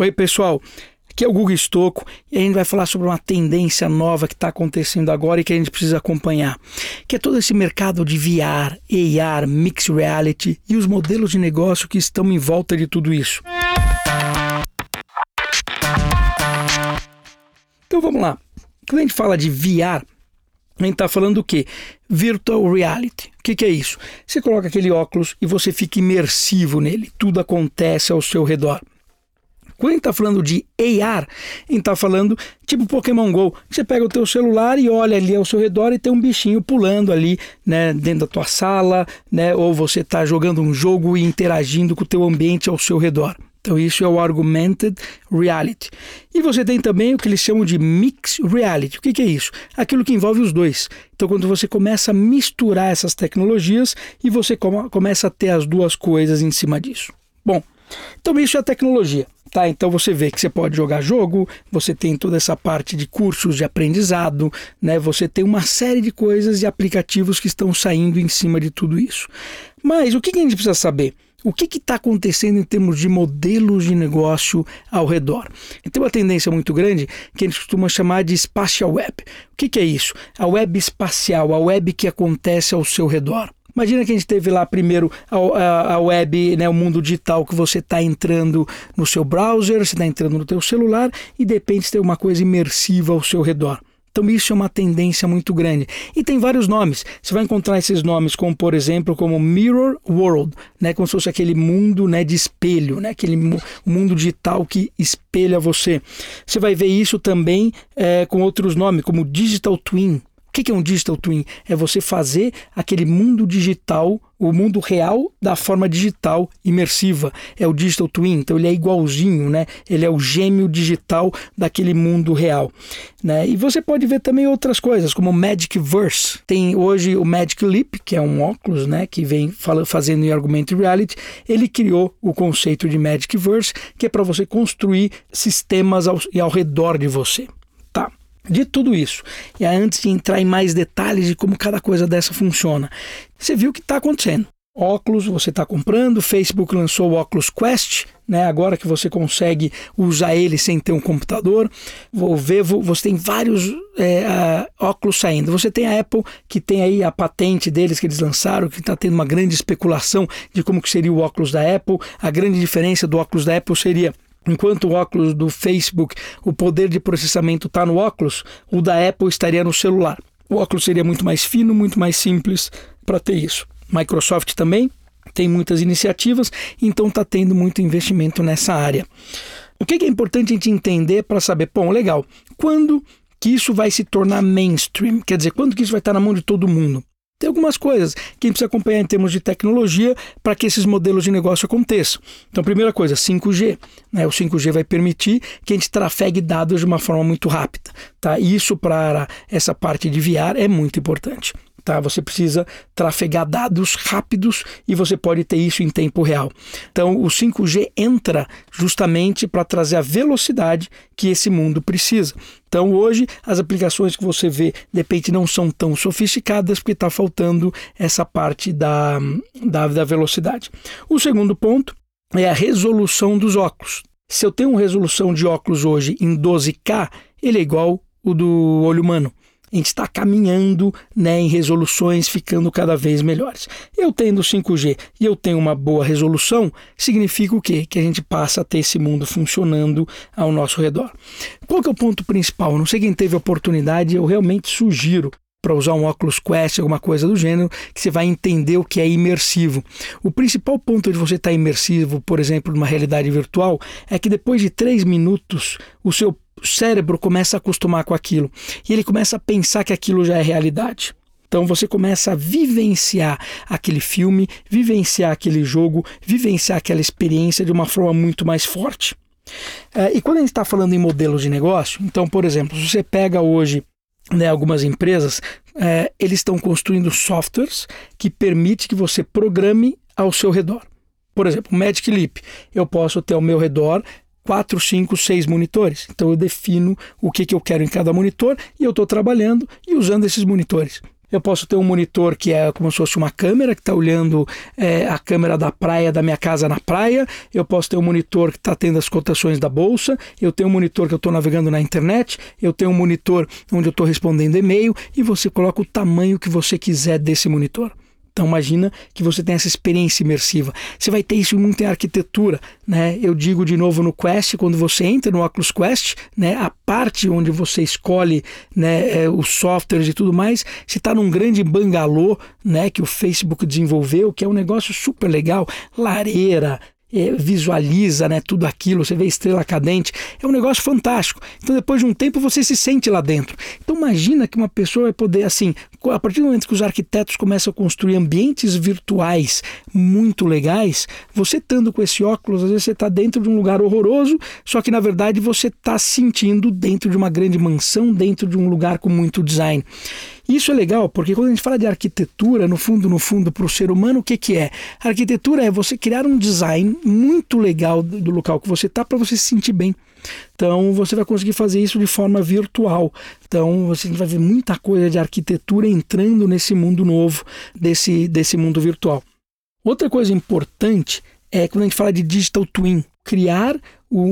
Oi, pessoal. Aqui é o Google Estocco e a gente vai falar sobre uma tendência nova que está acontecendo agora e que a gente precisa acompanhar, que é todo esse mercado de VR, AR, Mixed Reality e os modelos de negócio que estão em volta de tudo isso. Então vamos lá. Quando a gente fala de VR, a gente está falando do quê? Virtual Reality. O que, que é isso? Você coloca aquele óculos e você fica imersivo nele. Tudo acontece ao seu redor. Quando a gente está falando de AR, a gente está falando tipo Pokémon GO. Você pega o teu celular e olha ali ao seu redor e tem um bichinho pulando ali né, dentro da tua sala, né, ou você está jogando um jogo e interagindo com o teu ambiente ao seu redor. Então isso é o Augmented Reality. E você tem também o que eles chamam de Mixed Reality. O que, que é isso? Aquilo que envolve os dois. Então quando você começa a misturar essas tecnologias e você começa a ter as duas coisas em cima disso. Bom, então isso é a tecnologia. Tá, então você vê que você pode jogar jogo, você tem toda essa parte de cursos de aprendizado, né? Você tem uma série de coisas e aplicativos que estão saindo em cima de tudo isso. Mas o que a gente precisa saber? O que está acontecendo em termos de modelos de negócio ao redor? Tem uma tendência muito grande que a gente costuma chamar de spatial web. O que, que é isso? A web espacial, a web que acontece ao seu redor. Imagina que a gente teve lá primeiro a, a, a web, né, o mundo digital que você está entrando no seu browser, você está entrando no teu celular e de repente tem uma coisa imersiva ao seu redor. Então isso é uma tendência muito grande. E tem vários nomes. Você vai encontrar esses nomes como, por exemplo, como Mirror World, né, como se fosse aquele mundo, né, de espelho, né, aquele mundo digital que espelha você. Você vai ver isso também é, com outros nomes, como Digital Twin, o que é um digital twin? É você fazer aquele mundo digital, o mundo real da forma digital imersiva. É o digital twin, então ele é igualzinho, né? Ele é o gêmeo digital daquele mundo real, né? E você pode ver também outras coisas, como o Magic Verse. Tem hoje o Magic Leap, que é um óculos, né, que vem fazendo em Augmented Reality. Ele criou o conceito de Magic Verse, que é para você construir sistemas ao, ao redor de você. De tudo isso. E antes de entrar em mais detalhes de como cada coisa dessa funciona, você viu o que está acontecendo. Óculos você está comprando, Facebook lançou o Oculus Quest, né? agora que você consegue usar ele sem ter um computador. Vou ver, você tem vários é, uh, óculos saindo. Você tem a Apple, que tem aí a patente deles que eles lançaram, que está tendo uma grande especulação de como que seria o óculos da Apple. A grande diferença do óculos da Apple seria Enquanto o óculos do Facebook, o poder de processamento está no óculos, o da Apple estaria no celular. O óculos seria muito mais fino, muito mais simples para ter isso. Microsoft também tem muitas iniciativas, então está tendo muito investimento nessa área. O que é importante a gente entender para saber, bom, legal, quando que isso vai se tornar mainstream? Quer dizer, quando que isso vai estar na mão de todo mundo? Tem algumas coisas que a gente precisa acompanhar em termos de tecnologia para que esses modelos de negócio aconteçam. Então, primeira coisa, 5G. Né? O 5G vai permitir que a gente trafegue dados de uma forma muito rápida. Tá? Isso para essa parte de VR é muito importante. Tá? Você precisa trafegar dados rápidos e você pode ter isso em tempo real. Então, o 5G entra justamente para trazer a velocidade que esse mundo precisa. Então, hoje, as aplicações que você vê, de repente, não são tão sofisticadas porque está faltando essa parte da, da, da velocidade. O segundo ponto é a resolução dos óculos. Se eu tenho uma resolução de óculos hoje em 12K, ele é igual o do olho humano a gente está caminhando né, em resoluções ficando cada vez melhores. Eu tendo 5G e eu tenho uma boa resolução, significa o quê? Que a gente passa a ter esse mundo funcionando ao nosso redor. Qual que é o ponto principal? não sei quem teve oportunidade, eu realmente sugiro para usar um óculos Quest, alguma coisa do gênero, que você vai entender o que é imersivo. O principal ponto de você estar tá imersivo, por exemplo, numa realidade virtual, é que depois de três minutos, o seu o cérebro começa a acostumar com aquilo e ele começa a pensar que aquilo já é realidade. Então você começa a vivenciar aquele filme, vivenciar aquele jogo, vivenciar aquela experiência de uma forma muito mais forte. É, e quando a gente está falando em modelos de negócio, então, por exemplo, se você pega hoje né, algumas empresas, é, eles estão construindo softwares que permite que você programe ao seu redor. Por exemplo, o Magic Leap. Eu posso ter ao meu redor quatro, cinco, seis monitores. Então eu defino o que, que eu quero em cada monitor e eu estou trabalhando e usando esses monitores. Eu posso ter um monitor que é como se fosse uma câmera que está olhando é, a câmera da praia da minha casa na praia. Eu posso ter um monitor que está tendo as cotações da bolsa. Eu tenho um monitor que eu estou navegando na internet. Eu tenho um monitor onde eu estou respondendo e-mail. E você coloca o tamanho que você quiser desse monitor. Então imagina que você tem essa experiência imersiva. Você vai ter isso muito em arquitetura, né? Eu digo de novo no Quest, quando você entra no Oculus Quest, né, a parte onde você escolhe, né, é, os softwares e tudo mais, você está num grande bangalô, né, que o Facebook desenvolveu, que é um negócio super legal, lareira, é, visualiza né, tudo aquilo, você vê estrela cadente, é um negócio fantástico. Então, depois de um tempo, você se sente lá dentro. Então, imagina que uma pessoa vai poder, assim, a partir do momento que os arquitetos começam a construir ambientes virtuais muito legais, você estando com esse óculos, às vezes você está dentro de um lugar horroroso, só que na verdade você está sentindo dentro de uma grande mansão, dentro de um lugar com muito design. Isso é legal porque quando a gente fala de arquitetura, no fundo, no fundo, para o ser humano, o que, que é? A arquitetura é você criar um design muito legal do local que você está para você se sentir bem. Então você vai conseguir fazer isso de forma virtual. Então você vai ver muita coisa de arquitetura entrando nesse mundo novo, desse, desse mundo virtual. Outra coisa importante é quando a gente fala de digital twin, criar o,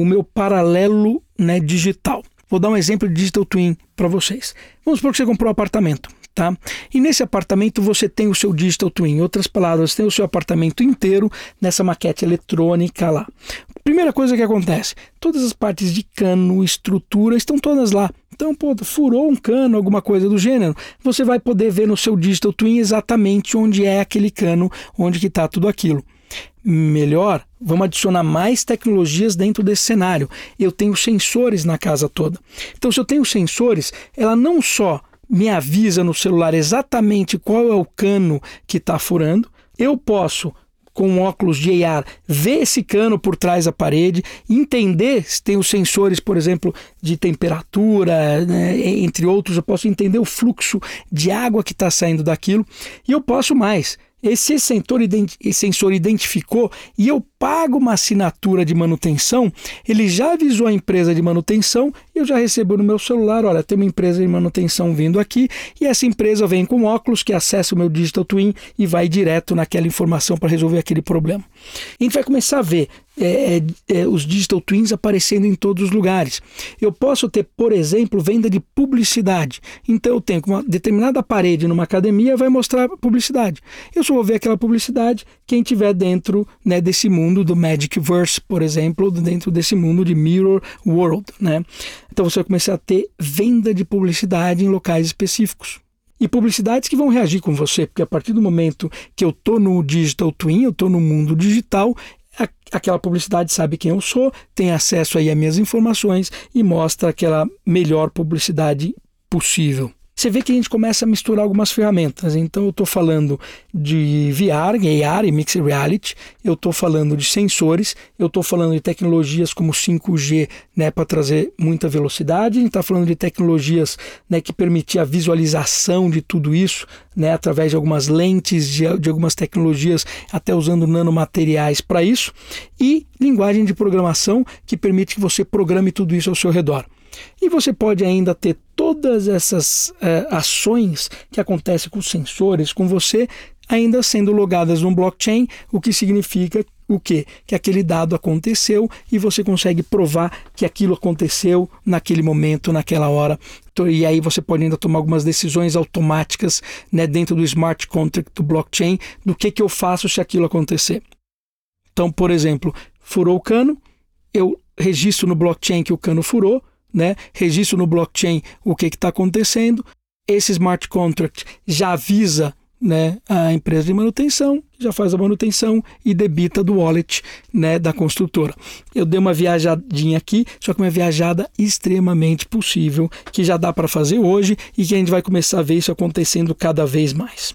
o meu paralelo né, digital. Vou dar um exemplo de digital twin para vocês. Vamos supor que você comprou um apartamento. Tá? E nesse apartamento você tem o seu digital twin, em outras palavras, tem o seu apartamento inteiro nessa maquete eletrônica lá. Primeira coisa que acontece, todas as partes de cano, estrutura estão todas lá. Então, pô, furou um cano, alguma coisa do gênero, você vai poder ver no seu digital twin exatamente onde é aquele cano, onde que está tudo aquilo melhor, vamos adicionar mais tecnologias dentro desse cenário. Eu tenho sensores na casa toda. Então, se eu tenho sensores, ela não só me avisa no celular exatamente qual é o cano que está furando, eu posso com óculos de AR, ver esse cano por trás da parede, entender se tem os sensores, por exemplo, de temperatura, né, entre outros, eu posso entender o fluxo de água que está saindo daquilo e eu posso mais. Esse sensor, sensor identificou e eu pago uma assinatura de manutenção, ele já avisou a empresa de manutenção eu já recebo no meu celular, olha, tem uma empresa de manutenção vindo aqui e essa empresa vem com óculos que acessa o meu Digital Twin e vai direto naquela informação para resolver aquele problema. A gente vai começar a ver é, é, é, os digital twins aparecendo em todos os lugares. Eu posso ter, por exemplo, venda de publicidade. Então eu tenho uma determinada parede numa academia vai mostrar publicidade. Eu só vou ver aquela publicidade quem tiver dentro né, desse mundo do Magicverse, por exemplo, dentro desse mundo de Mirror World. Né? Então você vai começar a ter venda de publicidade em locais específicos e publicidades que vão reagir com você, porque a partir do momento que eu estou no digital twin, eu estou no mundo digital, aquela publicidade sabe quem eu sou, tem acesso aí às minhas informações e mostra aquela melhor publicidade possível você vê que a gente começa a misturar algumas ferramentas. Então, eu estou falando de VR, AR e Mixed Reality, eu estou falando de sensores, eu estou falando de tecnologias como 5G né, para trazer muita velocidade, a gente está falando de tecnologias né, que permitem a visualização de tudo isso né, através de algumas lentes, de, de algumas tecnologias, até usando nanomateriais para isso, e linguagem de programação que permite que você programe tudo isso ao seu redor. E você pode ainda ter todas essas é, ações que acontecem com os sensores, com você, ainda sendo logadas no blockchain, o que significa o quê? Que aquele dado aconteceu e você consegue provar que aquilo aconteceu naquele momento, naquela hora. E aí você pode ainda tomar algumas decisões automáticas né, dentro do smart contract do blockchain do que, que eu faço se aquilo acontecer. Então, por exemplo, furou o cano, eu registro no blockchain que o cano furou, né? registro no blockchain o que está acontecendo. Esse smart contract já avisa né, a empresa de manutenção, já faz a manutenção e debita do wallet né, da construtora. Eu dei uma viajadinha aqui, só que uma viajada extremamente possível, que já dá para fazer hoje e que a gente vai começar a ver isso acontecendo cada vez mais.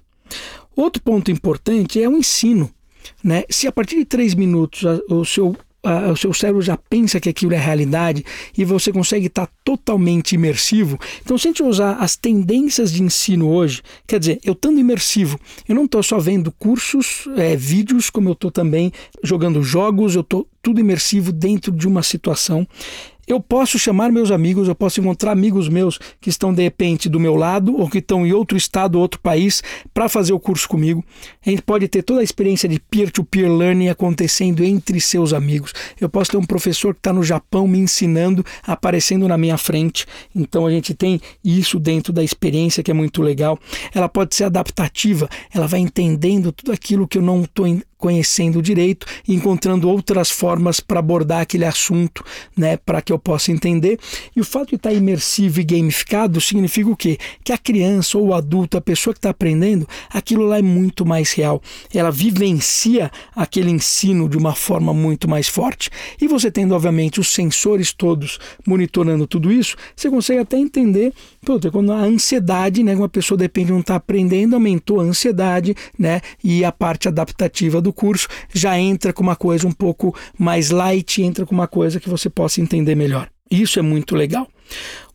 Outro ponto importante é o ensino. Né? Se a partir de três minutos o seu o seu cérebro já pensa que aquilo é realidade e você consegue estar totalmente imersivo. Então, se a gente usar as tendências de ensino hoje, quer dizer, eu estando imersivo, eu não estou só vendo cursos, é, vídeos, como eu estou também jogando jogos, eu estou tudo imersivo dentro de uma situação. Eu posso chamar meus amigos, eu posso encontrar amigos meus que estão de repente do meu lado ou que estão em outro estado, outro país, para fazer o curso comigo. A gente pode ter toda a experiência de peer-to-peer learning acontecendo entre seus amigos. Eu posso ter um professor que está no Japão me ensinando, aparecendo na minha frente. Então a gente tem isso dentro da experiência que é muito legal. Ela pode ser adaptativa, ela vai entendendo tudo aquilo que eu não estou conhecendo direito e encontrando outras formas para abordar aquele assunto, né, para que eu possa entender. E o fato de estar imersivo e gamificado significa o quê? Que a criança ou o adulto, a pessoa que está aprendendo, aquilo lá é muito mais real. Ela vivencia aquele ensino de uma forma muito mais forte. E você tendo, obviamente, os sensores todos monitorando tudo isso, você consegue até entender Puta, quando a ansiedade, né, uma pessoa de repente não está aprendendo, aumentou a ansiedade, né, e a parte adaptativa do curso já entra com uma coisa um pouco mais light, entra com uma coisa que você possa entender melhor. Isso é muito legal.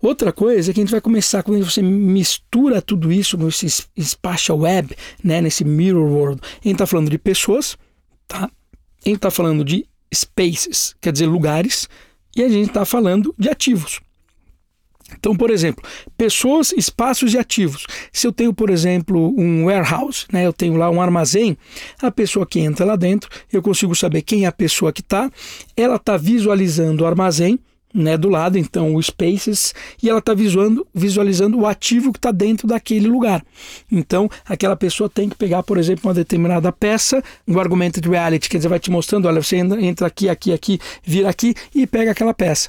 Outra coisa é que a gente vai começar quando você mistura tudo isso nesse spatial web, né, nesse mirror world. A gente está falando de pessoas, tá? A gente está falando de spaces, quer dizer lugares, e a gente está falando de ativos. Então, por exemplo, pessoas, espaços e ativos. Se eu tenho, por exemplo, um warehouse, né, eu tenho lá um armazém, a pessoa que entra lá dentro, eu consigo saber quem é a pessoa que está, ela está visualizando o armazém, né, do lado, então o Spaces, e ela está visualizando, visualizando o ativo que está dentro daquele lugar. Então, aquela pessoa tem que pegar, por exemplo, uma determinada peça, um augmented reality, quer dizer, vai te mostrando, olha, você entra aqui, aqui, aqui, vira aqui e pega aquela peça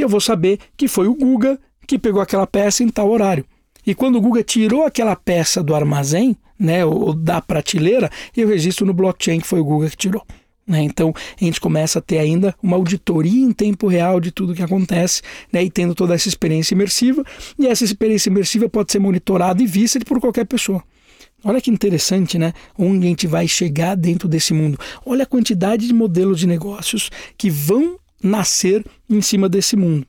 e eu vou saber que foi o Guga que pegou aquela peça em tal horário. E quando o Guga tirou aquela peça do armazém, né, ou da prateleira, eu registro no blockchain que foi o Guga que tirou. Né? Então a gente começa a ter ainda uma auditoria em tempo real de tudo que acontece né? e tendo toda essa experiência imersiva. E essa experiência imersiva pode ser monitorada e vista por qualquer pessoa. Olha que interessante, né? Onde a gente vai chegar dentro desse mundo. Olha a quantidade de modelos de negócios que vão nascer em cima desse mundo.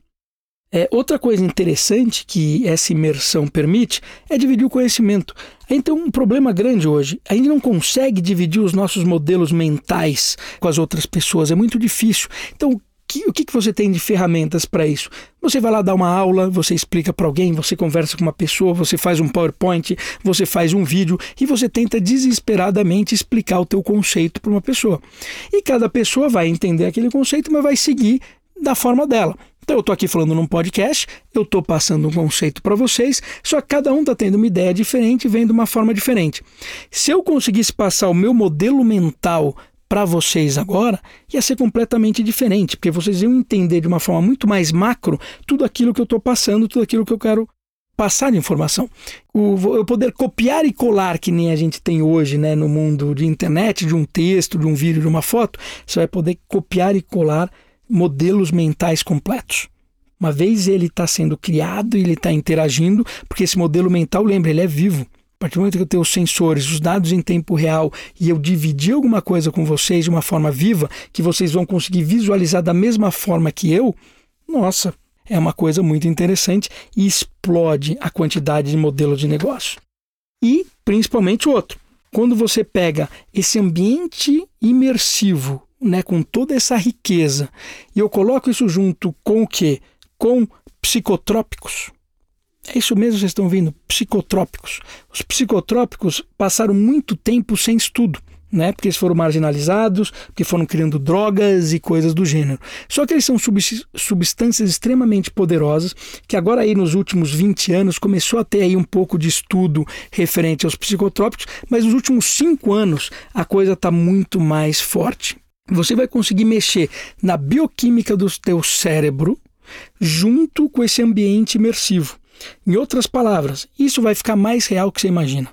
É, outra coisa interessante que essa imersão permite é dividir o conhecimento. Tem um problema grande hoje. A gente não consegue dividir os nossos modelos mentais com as outras pessoas. É muito difícil. Então, que, o que, que você tem de ferramentas para isso? Você vai lá dar uma aula, você explica para alguém, você conversa com uma pessoa, você faz um PowerPoint, você faz um vídeo e você tenta desesperadamente explicar o teu conceito para uma pessoa. E cada pessoa vai entender aquele conceito, mas vai seguir da forma dela. Então eu estou aqui falando num podcast, eu estou passando um conceito para vocês, só que cada um está tendo uma ideia diferente, vem de uma forma diferente. Se eu conseguisse passar o meu modelo mental para vocês agora ia ser completamente diferente, porque vocês iam entender de uma forma muito mais macro tudo aquilo que eu estou passando, tudo aquilo que eu quero passar de informação. O, eu poder copiar e colar, que nem a gente tem hoje né, no mundo de internet, de um texto, de um vídeo, de uma foto, você vai poder copiar e colar modelos mentais completos. Uma vez ele está sendo criado, ele está interagindo, porque esse modelo mental, lembra, ele é vivo partir do momento que eu tenho os sensores, os dados em tempo real e eu dividir alguma coisa com vocês de uma forma viva, que vocês vão conseguir visualizar da mesma forma que eu, nossa, é uma coisa muito interessante e explode a quantidade de modelos de negócio. E principalmente outro, quando você pega esse ambiente imersivo, né, com toda essa riqueza, e eu coloco isso junto com o quê? Com psicotrópicos é isso mesmo, vocês estão vendo, psicotrópicos. Os psicotrópicos passaram muito tempo sem estudo. Né? Porque eles foram marginalizados, porque foram criando drogas e coisas do gênero. Só que eles são substâncias extremamente poderosas, que agora aí nos últimos 20 anos começou a ter aí um pouco de estudo referente aos psicotrópicos, mas nos últimos 5 anos a coisa está muito mais forte. Você vai conseguir mexer na bioquímica do teu cérebro junto com esse ambiente imersivo. Em outras palavras, isso vai ficar mais real que você imagina.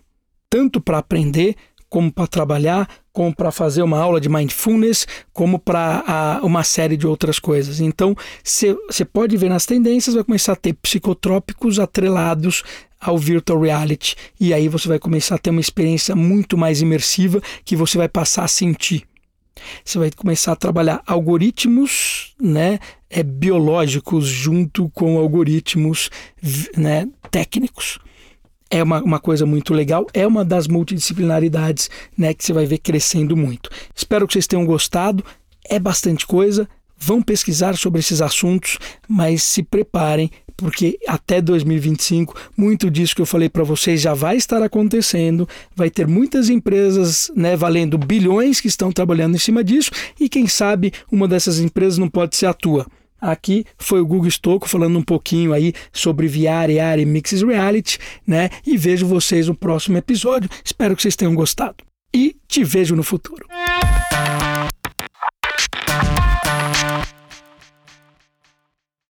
Tanto para aprender, como para trabalhar, como para fazer uma aula de mindfulness, como para uma série de outras coisas. Então, você pode ver nas tendências, vai começar a ter psicotrópicos atrelados ao virtual reality. E aí você vai começar a ter uma experiência muito mais imersiva que você vai passar a sentir. Você vai começar a trabalhar algoritmos né, é, biológicos junto com algoritmos né, técnicos. É uma, uma coisa muito legal, é uma das multidisciplinaridades né, que você vai ver crescendo muito. Espero que vocês tenham gostado. É bastante coisa, vão pesquisar sobre esses assuntos, mas se preparem porque até 2025 muito disso que eu falei para vocês já vai estar acontecendo, vai ter muitas empresas, né, valendo bilhões que estão trabalhando em cima disso e quem sabe uma dessas empresas não pode ser a tua. Aqui foi o Google Stocco falando um pouquinho aí sobre VR, AR e Mixed Reality, né? E vejo vocês no próximo episódio. Espero que vocês tenham gostado. E te vejo no futuro.